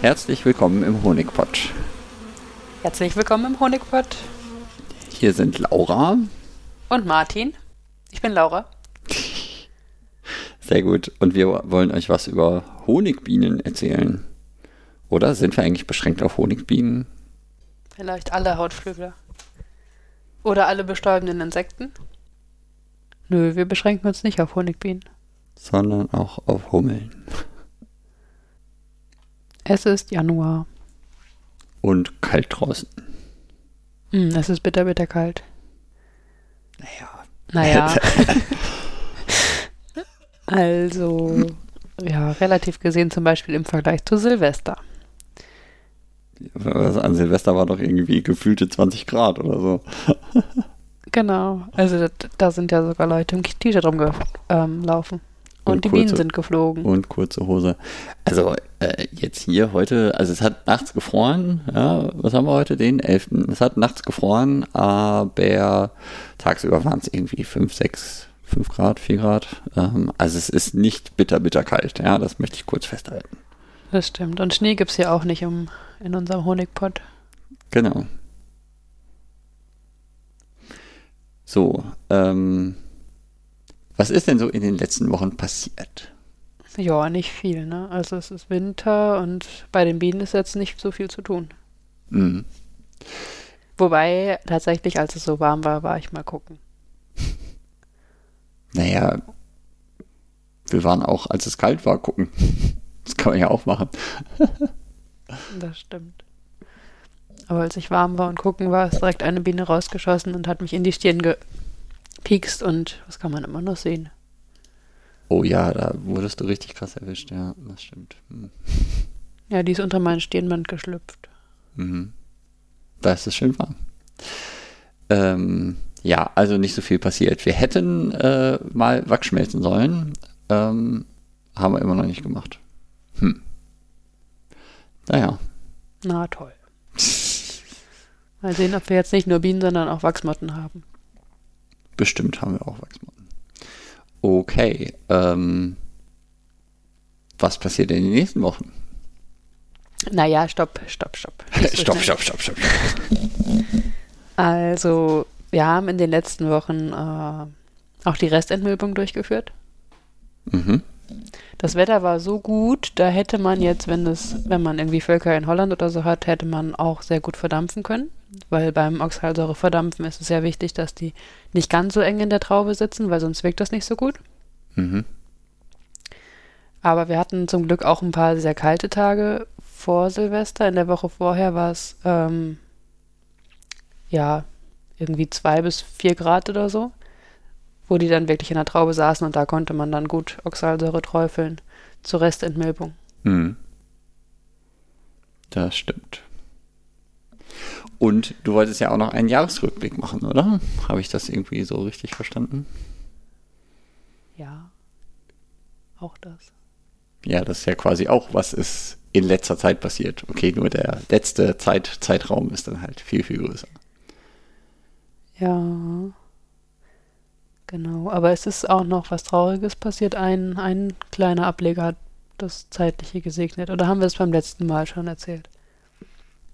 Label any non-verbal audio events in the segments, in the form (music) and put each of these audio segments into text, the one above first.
Herzlich willkommen im Honigpott. Herzlich willkommen im Honigpott. Hier sind Laura. Und Martin. Ich bin Laura. Sehr gut. Und wir wollen euch was über Honigbienen erzählen. Oder sind wir eigentlich beschränkt auf Honigbienen? Vielleicht alle Hautflügler. Oder alle bestäubenden Insekten? Nö, wir beschränken uns nicht auf Honigbienen. Sondern auch auf Hummeln. Es ist Januar. Und kalt draußen. Hm, es ist bitter, bitter kalt. Naja. Naja. (laughs) also, ja, relativ gesehen zum Beispiel im Vergleich zu Silvester. An Silvester war doch irgendwie gefühlte 20 Grad oder so. (laughs) genau. Also da, da sind ja sogar Leute im T-Shirt rumgelaufen. Ähm, und, und, die kurze, Bienen sind geflogen. Und kurze Hose. Also äh, jetzt hier heute, also es hat nachts gefroren, ja, was haben wir heute, den 11. Es hat nachts gefroren, aber tagsüber waren es irgendwie 5, 6, 5 Grad, 4 Grad. Ähm, also es ist nicht bitter, bitter kalt, ja, das möchte ich kurz festhalten. Das stimmt. Und Schnee gibt es hier auch nicht um, in unserem Honigpott. Genau. So, ähm, was ist denn so in den letzten Wochen passiert? Ja, nicht viel, ne? Also es ist Winter und bei den Bienen ist jetzt nicht so viel zu tun. Mhm. Wobei tatsächlich, als es so warm war, war ich mal gucken. (laughs) Naja, wir waren auch, als es kalt war, gucken. (laughs) Das kann man ja auch machen. (laughs) das stimmt. Aber als ich warm war und gucken war, ist direkt eine Biene rausgeschossen und hat mich in die Stirn gepiekst und was kann man immer noch sehen? Oh ja, da wurdest du richtig krass erwischt, ja, das stimmt. Hm. (laughs) Ja, die ist unter meinen Stirnband geschlüpft. Mhm. Da ist es schön warm. Ähm, ja, also nicht so viel passiert. Wir hätten äh, mal wachschmelzen sollen. Ähm, haben wir immer noch nicht gemacht. Hm. Naja. Na toll. (laughs) Mal sehen, ob wir jetzt nicht nur Bienen, sondern auch Wachsmotten haben. Bestimmt haben wir auch Wachsmotten. Okay. Ähm, was passiert in den nächsten Wochen? Naja, stopp, stopp, stopp. (laughs) stopp, stopp, stopp, stopp, stopp. Also, wir haben in den letzten Wochen äh, auch die Restentmilbung durchgeführt. Mhm. Das Wetter war so gut, da hätte man jetzt, wenn es, wenn man irgendwie Völker in Holland oder so hat, hätte man auch sehr gut verdampfen können. Weil beim Oxalsäure verdampfen ist es sehr wichtig, dass die nicht ganz so eng in der Traube sitzen, weil sonst wirkt das nicht so gut. Mhm. Aber wir hatten zum Glück auch ein paar sehr kalte Tage vor Silvester. In der Woche vorher war es ähm, ja irgendwie zwei bis vier Grad oder so wo die dann wirklich in der Traube saßen und da konnte man dann gut Oxalsäure träufeln zur Restentmilbung. Hm. Das stimmt. Und du wolltest ja auch noch einen Jahresrückblick machen, oder? Habe ich das irgendwie so richtig verstanden? Ja. Auch das. Ja, das ist ja quasi auch, was ist in letzter Zeit passiert. Okay, nur der letzte Zeit, Zeitraum ist dann halt viel, viel größer. Ja. Genau, aber es ist auch noch was Trauriges passiert. Ein, ein kleiner Ableger hat das Zeitliche gesegnet. Oder haben wir es beim letzten Mal schon erzählt?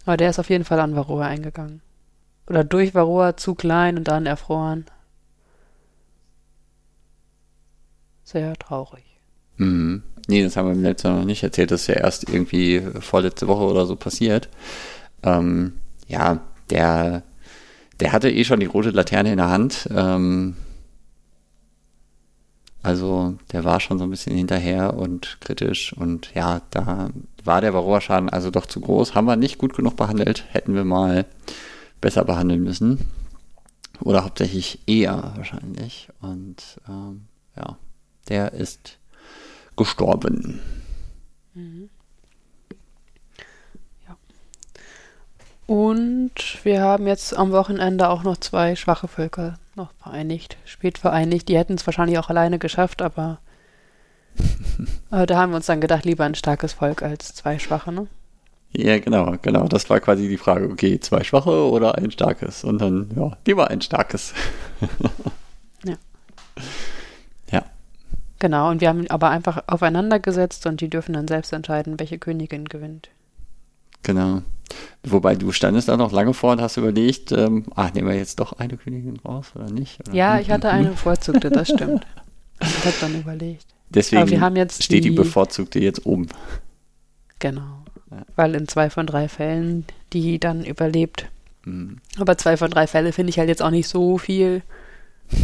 Aber der ist auf jeden Fall an Varroa eingegangen. Oder durch Varroa zu klein und dann erfroren. Sehr traurig. Mhm. Nee, das haben wir im letzten Mal noch nicht erzählt. Das ist ja erst irgendwie vorletzte Woche oder so passiert. Ähm, ja, der, der hatte eh schon die rote Laterne in der Hand. Ähm, also der war schon so ein bisschen hinterher und kritisch und ja, da war der Varroa-Schaden also doch zu groß. Haben wir nicht gut genug behandelt, hätten wir mal besser behandeln müssen. Oder hauptsächlich eher wahrscheinlich. Und ähm, ja, der ist gestorben. Mhm. Ja. Und wir haben jetzt am Wochenende auch noch zwei schwache Völker noch vereinigt, spät vereinigt. Die hätten es wahrscheinlich auch alleine geschafft, aber (laughs) äh, da haben wir uns dann gedacht, lieber ein starkes Volk als zwei schwache, ne? Ja, genau, genau. Das war quasi die Frage, okay, zwei schwache oder ein starkes? Und dann, ja, lieber ein starkes. (laughs) ja. Ja. Genau, und wir haben aber einfach aufeinander gesetzt und die dürfen dann selbst entscheiden, welche Königin gewinnt. Genau. Wobei du standest da noch lange vor und hast überlegt, ähm, ach, nehmen wir jetzt doch eine Königin raus oder nicht? Oder ja, ich hatte eine bevorzugte, das stimmt. (laughs) Ich habe dann überlegt. Deswegen steht die, die, bevorzugte jetzt oben. Genau. Ja. Weil in zwei von drei Fällen die dann überlebt. Mhm. Aber zwei von drei Fälle finde ich halt jetzt auch nicht so viel.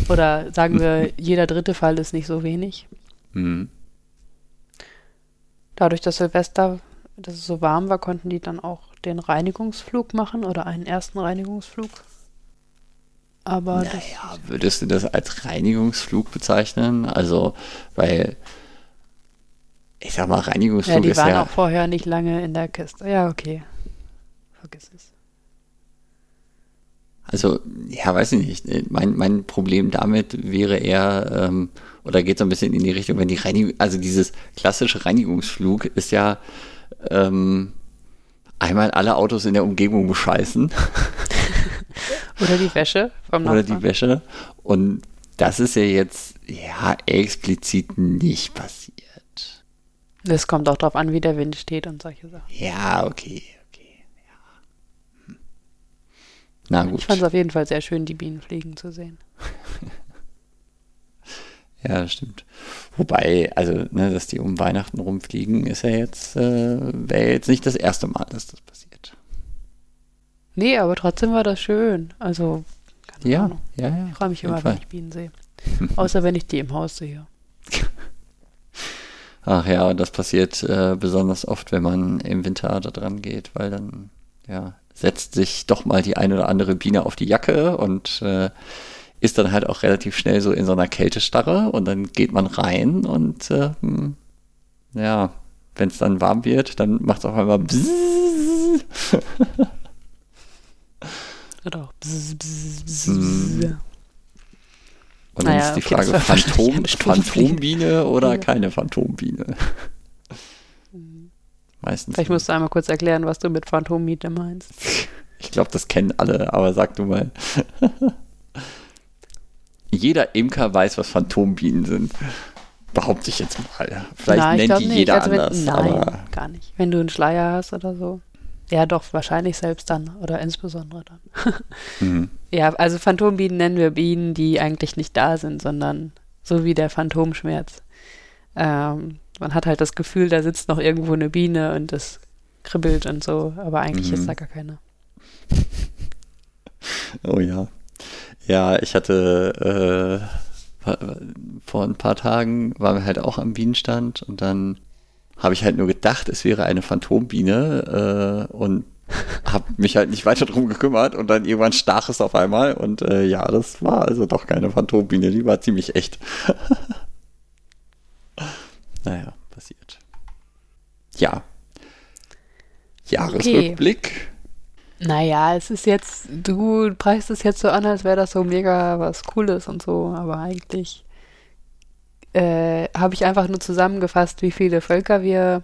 Oder sagen wir, (laughs) jeder dritte Fall ist nicht so wenig. Mhm. Dadurch, dass Silvester, dass es so warm war, konnten die dann auch den Reinigungsflug machen oder einen ersten Reinigungsflug. Aber naja, würdest du das als Reinigungsflug bezeichnen? Also, weil ich sag mal, Reinigungsflug ist ja. Die waren ja auch vorher nicht lange in der Kiste. Ja, okay. Vergiss es. Also, ja, weiß ich nicht. Mein, mein Problem damit wäre eher, ähm, oder geht so ein bisschen in die Richtung, wenn die Reinigung, also dieses klassische Reinigungsflug ist ja ähm, einmal alle Autos in der Umgebung bescheißen. (laughs) oder die Wäsche vom Oder die Wäsche. Und das ist ja jetzt, ja, explizit nicht passiert. Das kommt auch darauf an, wie der Wind steht und solche Sachen. Ja, okay, okay, ja. Hm. Na gut. Ich fand es auf jeden Fall sehr schön, die Bienen fliegen zu sehen. Ja, das stimmt. Wobei, also, ne, dass die um Weihnachten rumfliegen, ist ja jetzt, äh, wäre jetzt nicht das erste Mal, dass das passiert. Nee, aber trotzdem war das schön. Also, keine ja, Ahnung. ja, ja. Ich freue mich immer, wenn ich Bienen sehe. (laughs) Außer wenn ich die im Haus sehe. Ach ja, das passiert äh, besonders oft, wenn man im Winter da dran geht, weil dann ja, setzt sich doch mal die eine oder andere Biene auf die Jacke und äh, ist dann halt auch relativ schnell so in so einer Kältestarre und dann geht man rein und äh, hm, ja, wenn es dann warm wird, dann macht es auf einmal auch bzzz, bzzz, bzzz. Hm. Und dann naja, ist die okay, Frage, Phantom, Phantombiene oder mhm. keine Phantombiene? Mhm. (laughs) Meistens. Vielleicht musst du einmal kurz erklären, was du mit Phantombiene meinst. Ich glaube, das kennen alle, aber sag du mal. (laughs) Jeder Imker weiß, was Phantombienen sind. Behaupte ich jetzt mal. Vielleicht Na, nennt die nicht. jeder also wenn, anders. Nein, gar nicht. Wenn du einen Schleier hast oder so. Ja, doch, wahrscheinlich selbst dann oder insbesondere dann. (laughs) mhm. Ja, also Phantombienen nennen wir Bienen, die eigentlich nicht da sind, sondern so wie der Phantomschmerz. Ähm, man hat halt das Gefühl, da sitzt noch irgendwo eine Biene und das kribbelt und so, aber eigentlich mhm. ist da gar keine. Oh ja. Ja, ich hatte äh, vor ein paar Tagen waren wir halt auch am Bienenstand und dann habe ich halt nur gedacht, es wäre eine Phantombiene äh, und (laughs) habe mich halt nicht weiter drum gekümmert und dann irgendwann stach es auf einmal und äh, ja, das war also doch keine Phantombiene, die war ziemlich echt. (laughs) naja, passiert. Ja. Jahresrückblick. Okay. Naja, es ist jetzt, du preist es jetzt so an, als wäre das so mega was Cooles und so, aber eigentlich äh, habe ich einfach nur zusammengefasst, wie viele Völker wir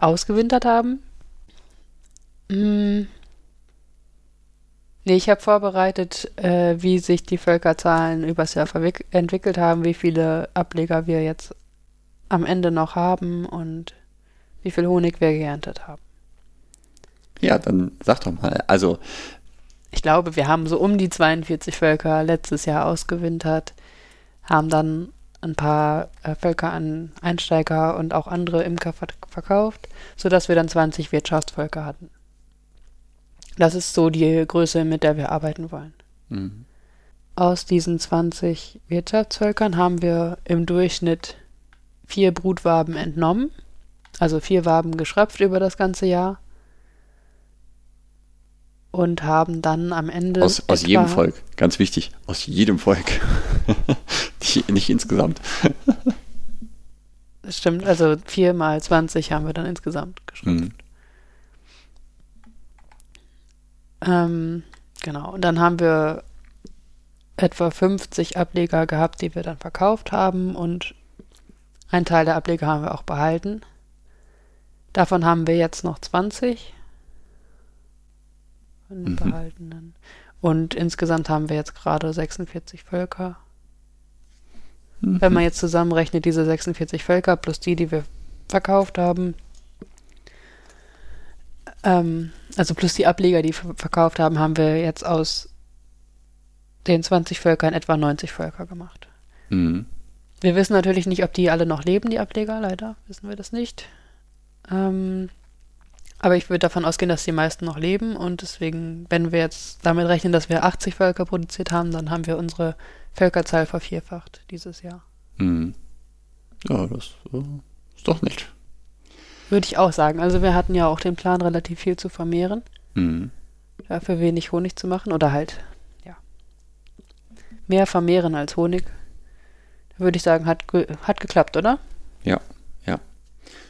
ausgewintert haben. Hm. Nee, ich habe vorbereitet, äh, wie sich die Völkerzahlen übers Jahr entwickelt haben, wie viele Ableger wir jetzt am Ende noch haben und wie viel Honig wir geerntet haben. Ja, dann sag doch mal. Also. Ich glaube, wir haben so um die 42 Völker letztes Jahr ausgewintert, haben dann ein paar äh, Völker an Einsteiger und auch andere Imker verkauft, sodass wir dann 20 Wirtschaftsvölker hatten. Das ist so die Größe, mit der wir arbeiten wollen. Mhm. Aus diesen 20 Wirtschaftsvölkern haben wir im Durchschnitt vier Brutwaben entnommen, also vier Waben geschröpft über das ganze Jahr und haben dann am Ende. Aus, aus jedem Volk, ganz wichtig, aus jedem Volk. (laughs) nicht, nicht insgesamt. Das stimmt, also 4 mal 20 haben wir dann insgesamt geschrieben. Mhm. Ähm, genau, und dann haben wir etwa 50 Ableger gehabt, die wir dann verkauft haben und ein Teil der Ableger haben wir auch behalten. Davon haben wir jetzt noch 20 von den. Behaltenen. Und insgesamt haben wir jetzt gerade 46 Völker. Mhm. Wenn man jetzt zusammenrechnet, diese 46 Völker plus die, die wir verkauft haben, Ähm, also plus die Ableger, die wir verkauft haben, haben wir jetzt aus den 20 Völkern etwa 90 Völker gemacht. Mhm. Wir wissen natürlich nicht, ob die alle noch leben, die Ableger, leider wissen wir das nicht. Ähm, aber ich würde davon ausgehen, dass die meisten noch leben und deswegen, wenn wir jetzt damit rechnen, dass wir 80 Völker produziert haben, dann haben wir unsere Völkerzahl vervierfacht dieses Jahr. Mhm. Ja, das äh, ist doch nett. Würde ich auch sagen. Also wir hatten ja auch den Plan, relativ viel zu vermehren. Mhm. Dafür wenig Honig zu machen oder halt, ja, mehr vermehren als Honig. Würde ich sagen, hat, ge hat geklappt, oder? Ja.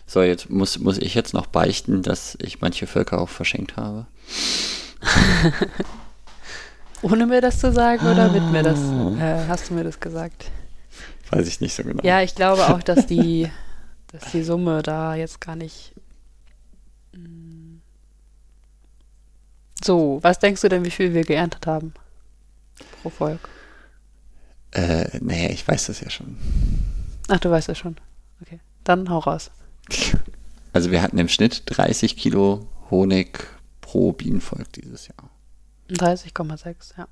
So, jetzt muss, muss ich jetzt noch beichten, dass ich manche Völker auch verschenkt habe. (laughs) Ohne mir das zu sagen oder mit mir das? Äh, hast du mir das gesagt? Weiß ich nicht so genau. Ja, ich glaube auch, dass die, (laughs) dass die Summe da jetzt gar nicht. Mm. So, was denkst du denn, wie viel wir geerntet haben? Pro Volk? Äh, naja, ich weiß das ja schon. Ach, du weißt das schon. Okay. Dann hau raus. Also wir hatten im Schnitt 30 Kilo Honig pro Bienenvolk dieses Jahr. 30,6, ja.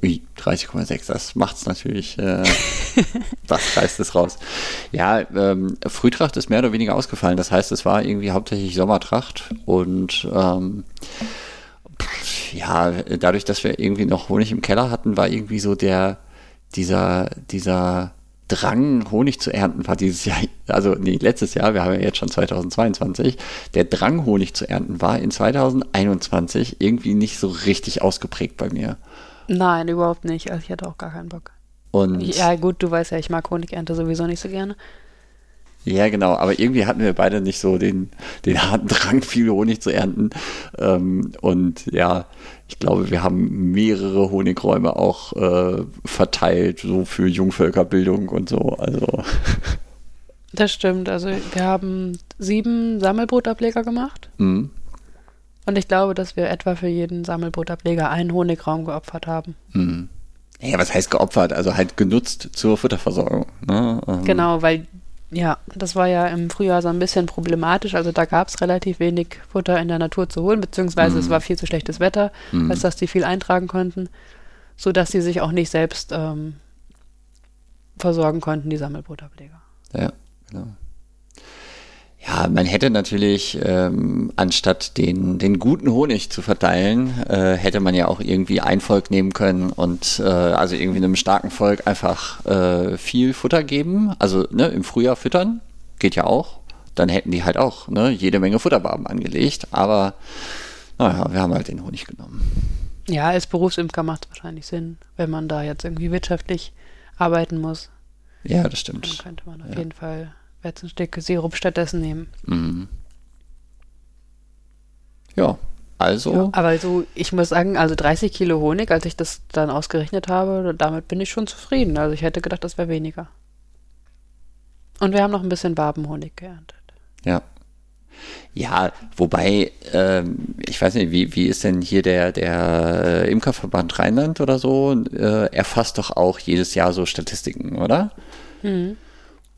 Ui, 30,6, das macht's natürlich, äh, (laughs) das reißt es raus. Ja, ähm, Frühtracht ist mehr oder weniger ausgefallen. Das heißt, es war irgendwie hauptsächlich Sommertracht und ähm, ja, dadurch, dass wir irgendwie noch Honig im Keller hatten, war irgendwie so der, dieser, dieser Drang, Honig zu ernten, war dieses Jahr, also nee, letztes Jahr, wir haben ja jetzt schon 2022, der Drang, Honig zu ernten, war in 2021 irgendwie nicht so richtig ausgeprägt bei mir. Nein, überhaupt nicht. Also ich hatte auch gar keinen Bock. Und ja, gut, du weißt ja, ich mag Honigernte sowieso nicht so gerne. Ja, genau, aber irgendwie hatten wir beide nicht so den, den harten Drang, viel Honig zu ernten. Ähm, und ja, ich glaube, wir haben mehrere Honigräume auch äh, verteilt, so für Jungvölkerbildung und so. Also. Das stimmt. Also wir haben sieben Sammelbrotableger gemacht. Mhm. Und ich glaube, dass wir etwa für jeden Sammelbrotableger einen Honigraum geopfert haben. Mhm. Ja, was heißt geopfert? Also halt genutzt zur Futterversorgung. Ne? Ähm. Genau, weil ja, das war ja im Frühjahr so ein bisschen problematisch. Also da gab es relativ wenig Futter in der Natur zu holen, beziehungsweise mhm. es war viel zu schlechtes Wetter, mhm. als dass die viel eintragen konnten, sodass sie sich auch nicht selbst ähm, versorgen konnten, die Sammelbrotableger. Ja, genau. Ja, man hätte natürlich, ähm, anstatt den, den guten Honig zu verteilen, äh, hätte man ja auch irgendwie ein Volk nehmen können und äh, also irgendwie einem starken Volk einfach äh, viel Futter geben. Also ne, im Frühjahr füttern, geht ja auch. Dann hätten die halt auch ne, jede Menge Futterbarben angelegt. Aber naja, wir haben halt den Honig genommen. Ja, als Berufsimker macht es wahrscheinlich Sinn, wenn man da jetzt irgendwie wirtschaftlich arbeiten muss. Ja, das stimmt. Dann könnte man auf ja. jeden Fall Weizenstücke Sirup stattdessen nehmen. Mhm. Ja, also. Ja, aber so, ich muss sagen, also 30 Kilo Honig, als ich das dann ausgerechnet habe, damit bin ich schon zufrieden. Also ich hätte gedacht, das wäre weniger. Und wir haben noch ein bisschen Barbenhonig geerntet. Ja. Ja, wobei, ähm, ich weiß nicht, wie, wie ist denn hier der, der äh, Imkerverband Rheinland oder so? Äh, erfasst doch auch jedes Jahr so Statistiken, oder? Mhm.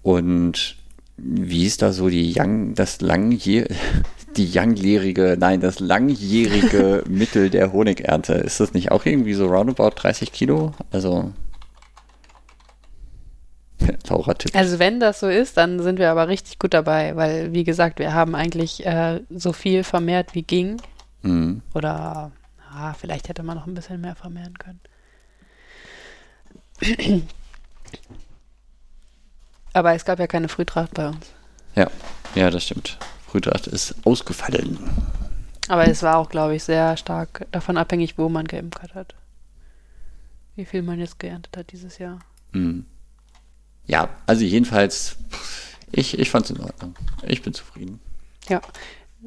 Und wie ist da so die Young, das langjährige, (laughs) die langjährige, nein, das langjährige (laughs) Mittel der Honigernte? Ist das nicht auch irgendwie so roundabout 30 Kilo? Also, (laughs) Laura tippt. Also wenn das so ist, dann sind wir aber richtig gut dabei, weil, wie gesagt, wir haben eigentlich äh, so viel vermehrt, wie ging. Mhm. Oder, ah, vielleicht hätte man noch ein bisschen mehr vermehren können. Aber es gab ja keine Frühtracht bei uns. Ja, ja, das stimmt. Frühtracht ist ausgefallen. Aber es war auch, glaube ich, sehr stark davon abhängig, wo man geimkert hat. Wie viel man jetzt geerntet hat dieses Jahr. Mhm. Ja, also jedenfalls, ich, ich fand es in Ordnung. Ich bin zufrieden. Ja,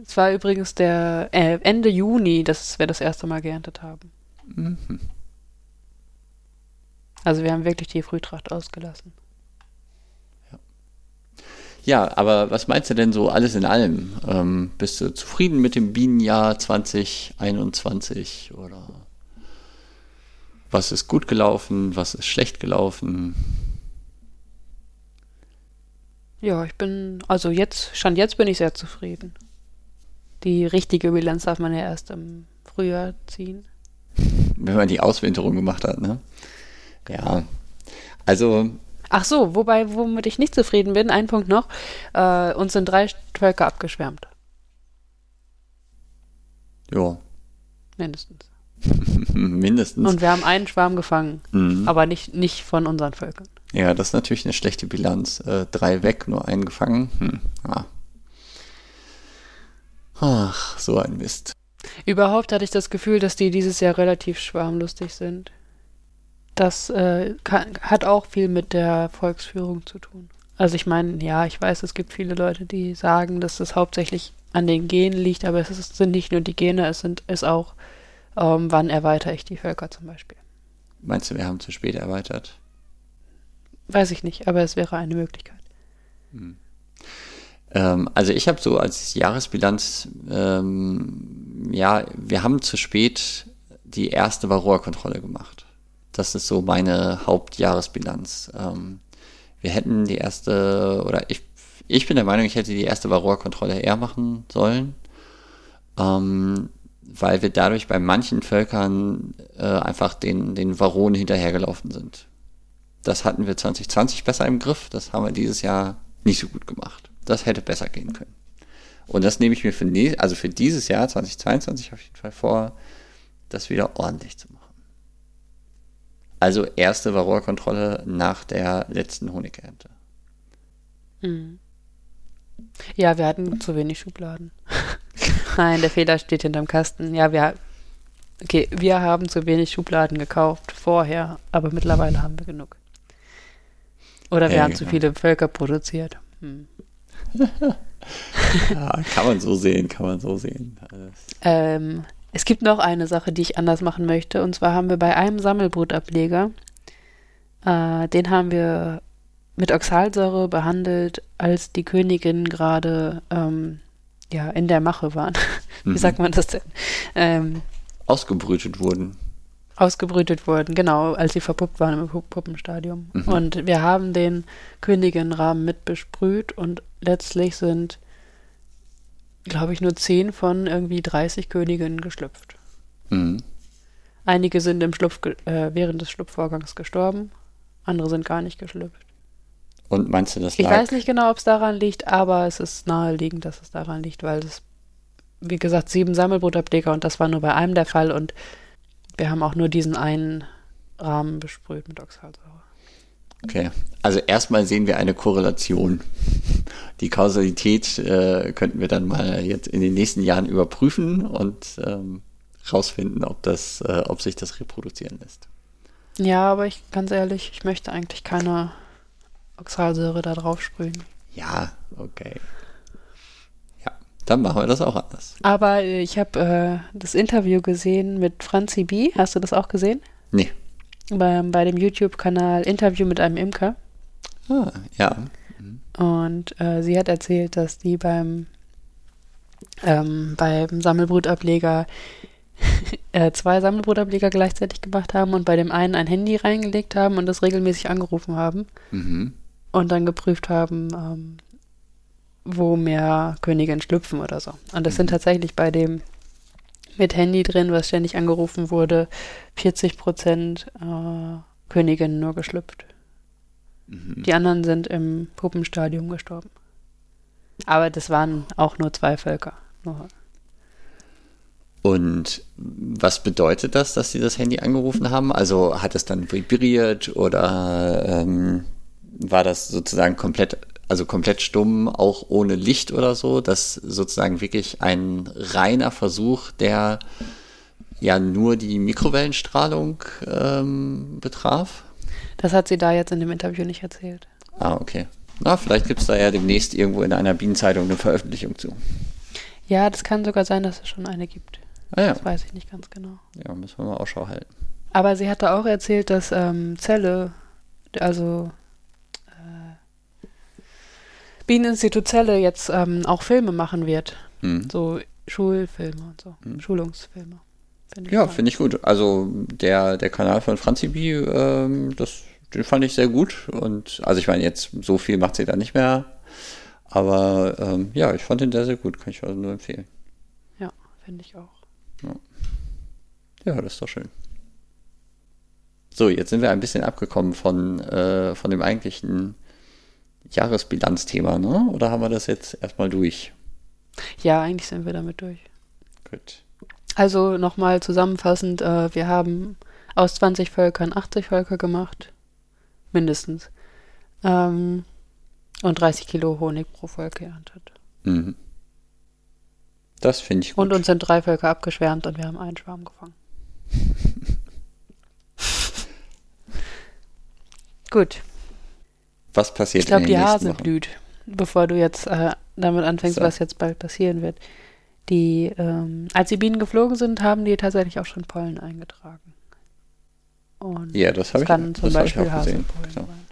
es war übrigens der äh, Ende Juni, dass wir das erste Mal geerntet haben. Mhm. Also wir haben wirklich die Frühtracht ausgelassen. Ja, aber was meinst du denn so alles in allem? Ähm, bist du zufrieden mit dem Bienenjahr 2021 oder was ist gut gelaufen, was ist schlecht gelaufen? Ja, ich bin, also jetzt, schon jetzt bin ich sehr zufrieden. Die richtige Bilanz darf man ja erst im Frühjahr ziehen. (laughs) Wenn man die Auswinterung gemacht hat, ne? Ja. Also. Ach so, wobei, womit ich nicht zufrieden bin, ein Punkt noch. Äh, uns sind drei Völker abgeschwärmt. Ja. Mindestens. (laughs) Mindestens. Und wir haben einen Schwarm gefangen, mhm. aber nicht, nicht von unseren Völkern. Ja, das ist natürlich eine schlechte Bilanz. Äh, drei weg, nur einen gefangen. Hm. Ah. Ach, so ein Mist. Überhaupt hatte ich das Gefühl, dass die dieses Jahr relativ schwarmlustig sind. Das äh, kann, hat auch viel mit der Volksführung zu tun. Also ich meine, ja, ich weiß, es gibt viele Leute, die sagen, dass es hauptsächlich an den Genen liegt, aber es ist, sind nicht nur die Gene, es sind ist auch, ähm, wann erweitere ich die Völker zum Beispiel. Meinst du, wir haben zu spät erweitert? Weiß ich nicht, aber es wäre eine Möglichkeit. Hm. Ähm, also ich habe so als Jahresbilanz, ähm, ja, wir haben zu spät die erste Varroa-Kontrolle gemacht. Das ist so meine Hauptjahresbilanz. Ähm, wir hätten die erste, oder ich, ich bin der Meinung, ich hätte die erste Varroa-Kontrolle eher machen sollen, ähm, weil wir dadurch bei manchen Völkern äh, einfach den, den Varroen hinterhergelaufen sind. Das hatten wir 2020 besser im Griff, das haben wir dieses Jahr nicht so gut gemacht. Das hätte besser gehen können. Und das nehme ich mir für, also für dieses Jahr 2022 auf jeden Fall vor, das wieder ordentlich zu machen. Also erste Varroa-Kontrolle nach der letzten Honigernte. Mhm. Ja, wir hatten zu wenig Schubladen. (laughs) Nein, der Fehler steht hinterm Kasten. Ja, wir, okay, wir haben zu wenig Schubladen gekauft vorher, aber mittlerweile haben wir genug. Oder wir ja, haben genau. zu viele Völker produziert. Hm. (laughs) ja, kann man so sehen, kann man so sehen. Ähm, es gibt noch eine Sache, die ich anders machen möchte. Und zwar haben wir bei einem Sammelbrutableger, äh, den haben wir mit Oxalsäure behandelt, als die Königinnen gerade ähm, ja, in der Mache waren. (laughs) Wie mhm. sagt man das denn? Ähm, Ausgebrütet wurden ausgebrütet wurden, genau, als sie verpuppt waren im Puppenstadium. Mhm. Und wir haben den Königinrahmen mit besprüht und letztlich sind, glaube ich, nur zehn von irgendwie 30 Königinnen geschlüpft. Mhm. Einige sind im Schlupf, äh, während des Schlupfvorgangs gestorben, andere sind gar nicht geschlüpft. Und meinst du, das Ich weiß nicht genau, ob es daran liegt, aber es ist naheliegend, dass es daran liegt, weil es, wie gesagt, sieben Sammelbrutableger und das war nur bei einem der Fall und wir haben auch nur diesen einen Rahmen besprüht mit Oxalsäure. Okay, also erstmal sehen wir eine Korrelation. Die Kausalität äh, könnten wir dann mal jetzt in den nächsten Jahren überprüfen und ähm, rausfinden, ob das, äh, ob sich das reproduzieren lässt. Ja, aber ich ganz ehrlich, ich möchte eigentlich keine Oxalsäure da drauf sprühen. Ja, okay. Dann machen wir das auch anders. Aber äh, ich habe äh, das Interview gesehen mit Franzi B. Hast du das auch gesehen? Nee. Bei, bei dem YouTube-Kanal Interview mit einem Imker. Ah, ja. Und äh, sie hat erzählt, dass die beim, ähm, beim Sammelbrutableger (laughs) äh, zwei Sammelbrutableger gleichzeitig gemacht haben und bei dem einen ein Handy reingelegt haben und das regelmäßig angerufen haben. Mhm. Und dann geprüft haben, ähm, wo mehr Königinnen schlüpfen oder so. Und das sind mhm. tatsächlich bei dem mit Handy drin, was ständig angerufen wurde, 40 Prozent äh, Königinnen nur geschlüpft. Mhm. Die anderen sind im Puppenstadium gestorben. Aber das waren auch nur zwei Völker. Nur. Und was bedeutet das, dass sie das Handy angerufen haben? Also hat es dann vibriert oder ähm, war das sozusagen komplett also komplett stumm, auch ohne Licht oder so. Das sozusagen wirklich ein reiner Versuch, der ja nur die Mikrowellenstrahlung ähm, betraf. Das hat sie da jetzt in dem Interview nicht erzählt. Ah, okay. Na, vielleicht gibt es da ja demnächst irgendwo in einer Bienenzeitung eine Veröffentlichung zu. Ja, das kann sogar sein, dass es schon eine gibt. Ah, ja. Das weiß ich nicht ganz genau. Ja, müssen wir mal Ausschau halten. Aber sie hatte auch erzählt, dass ähm, Zelle, also Bieneninstitut Zelle jetzt ähm, auch Filme machen wird. Hm. So Schulfilme und so. Hm. Schulungsfilme. Find ja, finde ich gut. Also der, der Kanal von Franzi B, ähm, das, den fand ich sehr gut. Und also ich meine, jetzt so viel macht sie da nicht mehr. Aber ähm, ja, ich fand ihn sehr, sehr gut. Kann ich also nur empfehlen. finde ich auch. Ja. ja, das ist doch schön. So, jetzt sind wir ein bisschen abgekommen von, äh, von dem eigentlichen Jahresbilanzthema, ne? Oder haben wir das jetzt erstmal durch? Ja, eigentlich sind wir damit durch. Gut. Also nochmal zusammenfassend, äh, wir haben aus 20 Völkern 80 Völker gemacht. Mindestens. Ähm, und 30 Kilo Honig pro Volk geerntet. Mhm. Das finde ich gut. Und uns sind drei Völker abgeschwärmt und wir haben einen Schwarm gefangen. (laughs) gut. Was passiert Ich glaube, die Hase Wochen? blüht, bevor du jetzt äh, damit anfängst, so. was jetzt bald passieren wird. Die, ähm, als die Bienen geflogen sind, haben die tatsächlich auch schon Pollen eingetragen. Und ja, das habe ich, kann zum das Beispiel Haselpollen genau. sein.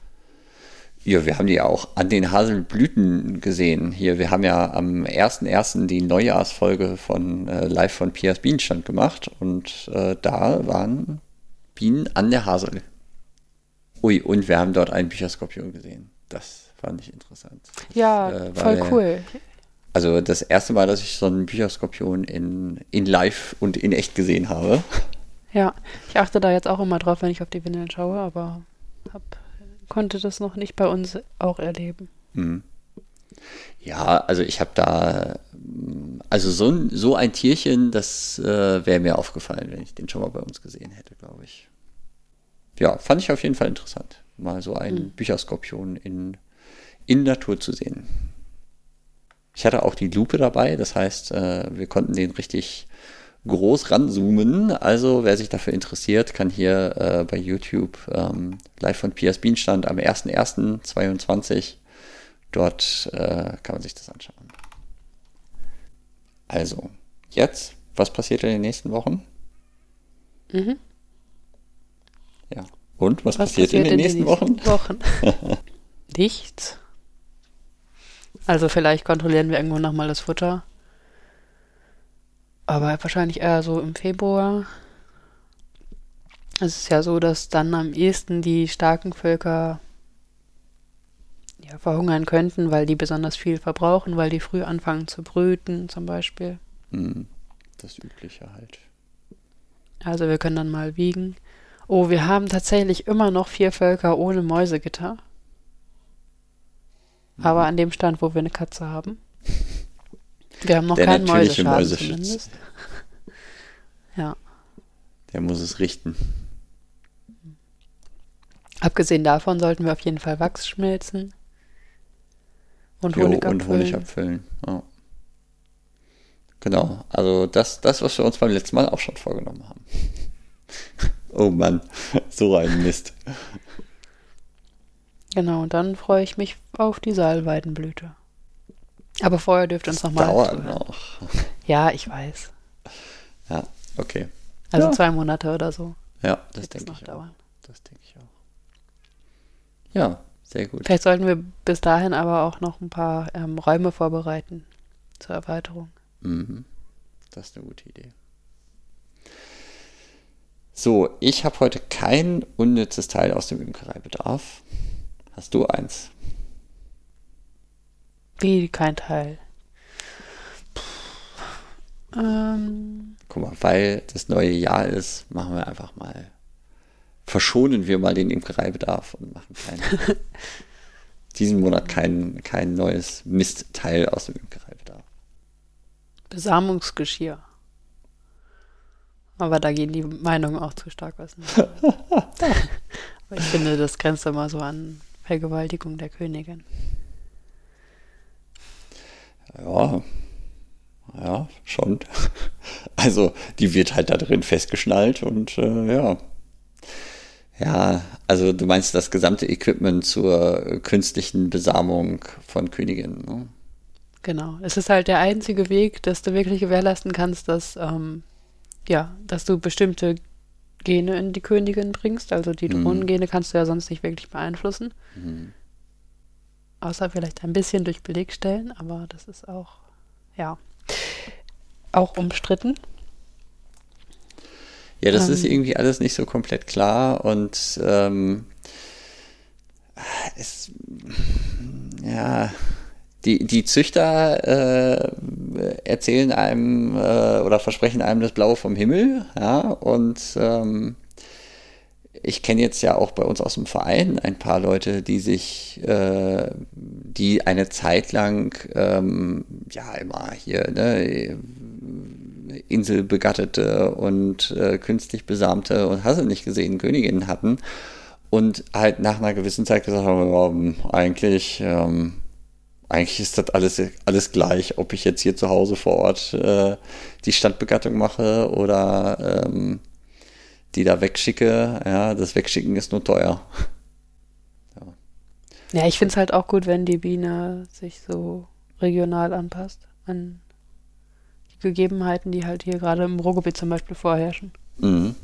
Ja, wir haben die ja auch an den Haselblüten gesehen. Hier, wir haben ja am 1.1. die Neujahrsfolge von äh, Live von Pias Bienenstand gemacht und äh, da waren Bienen an der Hasel. Ui, und wir haben dort einen Bücherskorpion gesehen. Das fand ich interessant. Ja, äh, voll der, cool. Also das erste Mal, dass ich so einen Bücherskorpion in, in live und in echt gesehen habe. Ja, ich achte da jetzt auch immer drauf, wenn ich auf die Windeln schaue, aber hab konnte das noch nicht bei uns auch erleben. Hm. Ja, also ich habe da, also so ein, so ein Tierchen, das äh, wäre mir aufgefallen, wenn ich den schon mal bei uns gesehen hätte, glaube ich. Ja, fand ich auf jeden Fall interessant, mal so einen hm. Bücherskorpion in, in Natur zu sehen. Ich hatte auch die Lupe dabei, das heißt, äh, wir konnten den richtig groß ranzoomen. Also wer sich dafür interessiert, kann hier äh, bei YouTube ähm, live von Piers Bienenstand am 1.1.22 dort äh, kann man sich das anschauen. Also, jetzt, was passiert in den nächsten Wochen? Mhm. Ja. Und was, was passiert, passiert, in den, in nächsten, nächsten, Wochen? Wochen? (laughs) Nichts. Also vielleicht kontrollieren wir irgendwo nochmal das Futter. Aber wahrscheinlich eher so im Februar. Es ist ja so, dass dann am ehesten die starken Völker ja, verhungern könnten, weil die besonders viel verbrauchen, weil die früh anfangen zu brüten, zum Beispiel. Hm, das Übliche halt. Also wir können dann mal wiegen. Oh, wir haben tatsächlich immer noch vier Völker ohne Mäusegitter. Mhm. Aber an dem Stand, wo wir eine Katze haben. Wir haben noch Der keinen Mäuseschaden Mäuseschutz. (laughs) Ja. Der muss es richten. Abgesehen davon sollten wir auf jeden Fall Wachs schmelzen. Und jo, Honig abfüllen. Und Honig abfüllen. Ja. Genau. Also das, das, was wir uns beim letzten Mal auch schon vorgenommen haben. (laughs) oh Mann, so ein Mist. Genau, und dann freue ich mich auf die Salbeidenblüte. Aber vorher dürft ihr uns nochmal. Dauert noch. Ja, ich weiß. Ja, okay. Also ja. zwei Monate oder so. Ja, das denke ich dauern. auch. Das denke ich auch. Ja, sehr gut. Vielleicht sollten wir bis dahin aber auch noch ein paar ähm, Räume vorbereiten zur Erweiterung. Mhm. Das ist eine gute Idee. So, ich habe heute kein unnützes Teil aus dem Imkereibedarf. Hast du eins? Wie kein Teil? Ähm. Guck mal, weil das neue Jahr ist, machen wir einfach mal, verschonen wir mal den Imkereibedarf und machen keinen, (laughs) diesen Monat kein, kein neues Mistteil aus dem Imkereibedarf. Besamungsgeschirr. Aber da gehen die Meinungen auch zu stark auseinander. (laughs) Aber ich finde, das grenzt immer so an Vergewaltigung der Königin. Ja, ja, schon. Also, die wird halt da drin festgeschnallt und äh, ja. Ja, also du meinst das gesamte Equipment zur künstlichen Besamung von Königinnen, ne? Genau. Es ist halt der einzige Weg, dass du wirklich gewährleisten kannst, dass, ähm, ja, dass du bestimmte Gene in die Königin bringst. Also die mhm. Drohnengene kannst du ja sonst nicht wirklich beeinflussen. Mhm. Außer vielleicht ein bisschen durch Belegstellen, aber das ist auch, ja, auch umstritten. Ja, das ähm, ist irgendwie alles nicht so komplett klar und ähm, es, ja, die, die Züchter äh, erzählen einem äh, oder versprechen einem das Blaue vom Himmel, ja, und ähm, ich kenne jetzt ja auch bei uns aus dem Verein ein paar Leute, die sich, äh, die eine Zeit lang, ähm, ja, immer hier, ne, Inselbegattete und äh, künstlich besamte und hast du nicht gesehen, Königinnen hatten und halt nach einer gewissen Zeit gesagt haben, ja, eigentlich, ähm, eigentlich ist das alles, alles gleich, ob ich jetzt hier zu Hause vor Ort äh, die Standbegattung mache oder ähm, die da wegschicke. Ja, das Wegschicken ist nur teuer. Ja, ja ich finde es halt auch gut, wenn die Biene sich so regional anpasst an die Gegebenheiten, die halt hier gerade im Ruhrgebiet zum Beispiel vorherrschen. Mhm.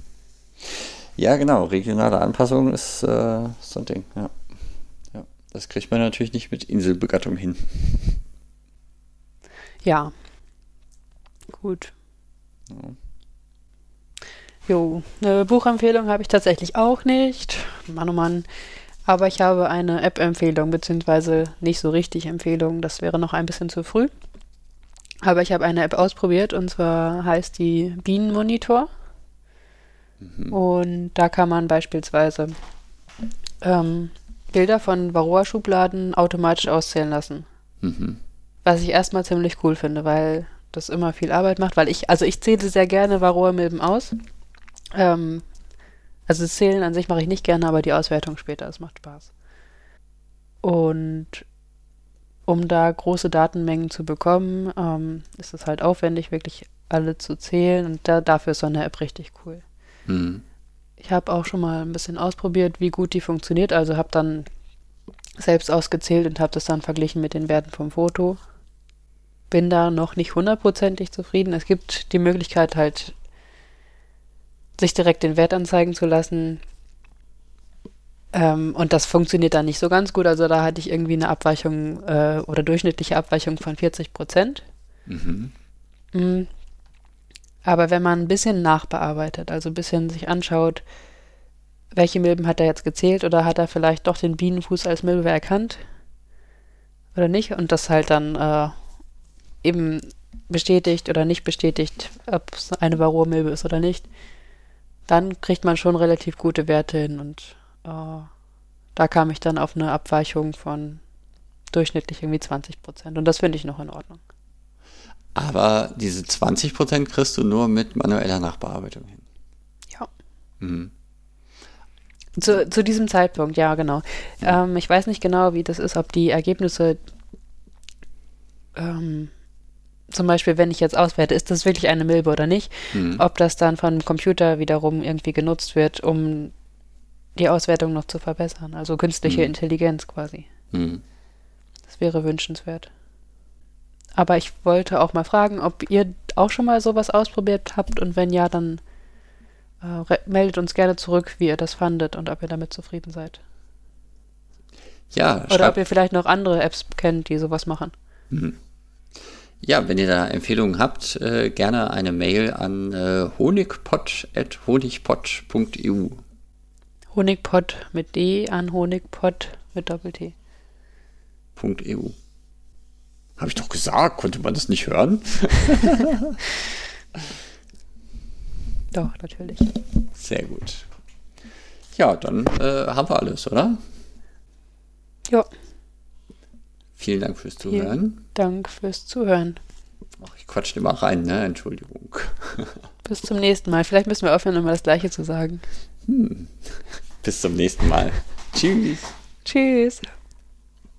Ja, genau. Regionale Anpassung ist äh, so ein Ding. Ja. Das kriegt man natürlich nicht mit Inselbegattung hin. Ja. Gut. Ja. Jo, eine Buchempfehlung habe ich tatsächlich auch nicht. Mann, oh Mann. Aber ich habe eine App-Empfehlung, beziehungsweise nicht so richtig Empfehlung. Das wäre noch ein bisschen zu früh. Aber ich habe eine App ausprobiert und zwar heißt die Bienenmonitor. Mhm. Und da kann man beispielsweise ähm, Bilder von Varroa-Schubladen automatisch auszählen lassen. Mhm. Was ich erstmal ziemlich cool finde, weil das immer viel Arbeit macht, weil ich, also ich zähle sehr gerne Varroa-Milben aus. Ähm, also das Zählen an sich mache ich nicht gerne, aber die Auswertung später, es macht Spaß. Und um da große Datenmengen zu bekommen, ähm, ist es halt aufwendig, wirklich alle zu zählen und da, dafür ist so eine App richtig cool. Mhm. Ich habe auch schon mal ein bisschen ausprobiert, wie gut die funktioniert. Also habe dann selbst ausgezählt und habe das dann verglichen mit den Werten vom Foto. Bin da noch nicht hundertprozentig zufrieden. Es gibt die Möglichkeit halt, sich direkt den Wert anzeigen zu lassen. Ähm, und das funktioniert dann nicht so ganz gut. Also da hatte ich irgendwie eine Abweichung äh, oder durchschnittliche Abweichung von 40 Prozent. Mhm. Mhm. Aber wenn man ein bisschen nachbearbeitet, also ein bisschen sich anschaut, welche Milben hat er jetzt gezählt oder hat er vielleicht doch den Bienenfuß als Milbe erkannt oder nicht und das halt dann äh, eben bestätigt oder nicht bestätigt, ob es eine Varroa-Milbe ist oder nicht, dann kriegt man schon relativ gute Werte hin und äh, da kam ich dann auf eine Abweichung von durchschnittlich irgendwie 20 Prozent und das finde ich noch in Ordnung. Aber diese 20% kriegst du nur mit manueller Nachbearbeitung hin. Ja. Mhm. Zu, zu diesem Zeitpunkt, ja, genau. Ja. Ähm, ich weiß nicht genau, wie das ist, ob die Ergebnisse ähm, zum Beispiel, wenn ich jetzt auswerte, ist das wirklich eine Milbe oder nicht, mhm. ob das dann von dem Computer wiederum irgendwie genutzt wird, um die Auswertung noch zu verbessern. Also künstliche mhm. Intelligenz quasi. Mhm. Das wäre wünschenswert. Aber ich wollte auch mal fragen, ob ihr auch schon mal sowas ausprobiert habt und wenn ja, dann äh, meldet uns gerne zurück, wie ihr das fandet und ob ihr damit zufrieden seid. Ja, Oder ob ihr vielleicht noch andere Apps kennt, die sowas machen. Mhm. Ja, wenn ihr da Empfehlungen habt, äh, gerne eine Mail an äh, honigpot.honigpot.eu. Honigpot mit D an Honigpot mit Doppel-T. .eu. Habe ich doch gesagt, konnte man das nicht hören? (laughs) doch, natürlich. Sehr gut. Ja, dann äh, haben wir alles, oder? Ja. Vielen Dank fürs Zuhören. Vielen Dank fürs Zuhören. Ach, ich quatsche immer rein, ne? Entschuldigung. (laughs) Bis zum nächsten Mal. Vielleicht müssen wir aufhören, immer das Gleiche zu sagen. Hm. Bis zum nächsten Mal. (laughs) Tschüss. Tschüss.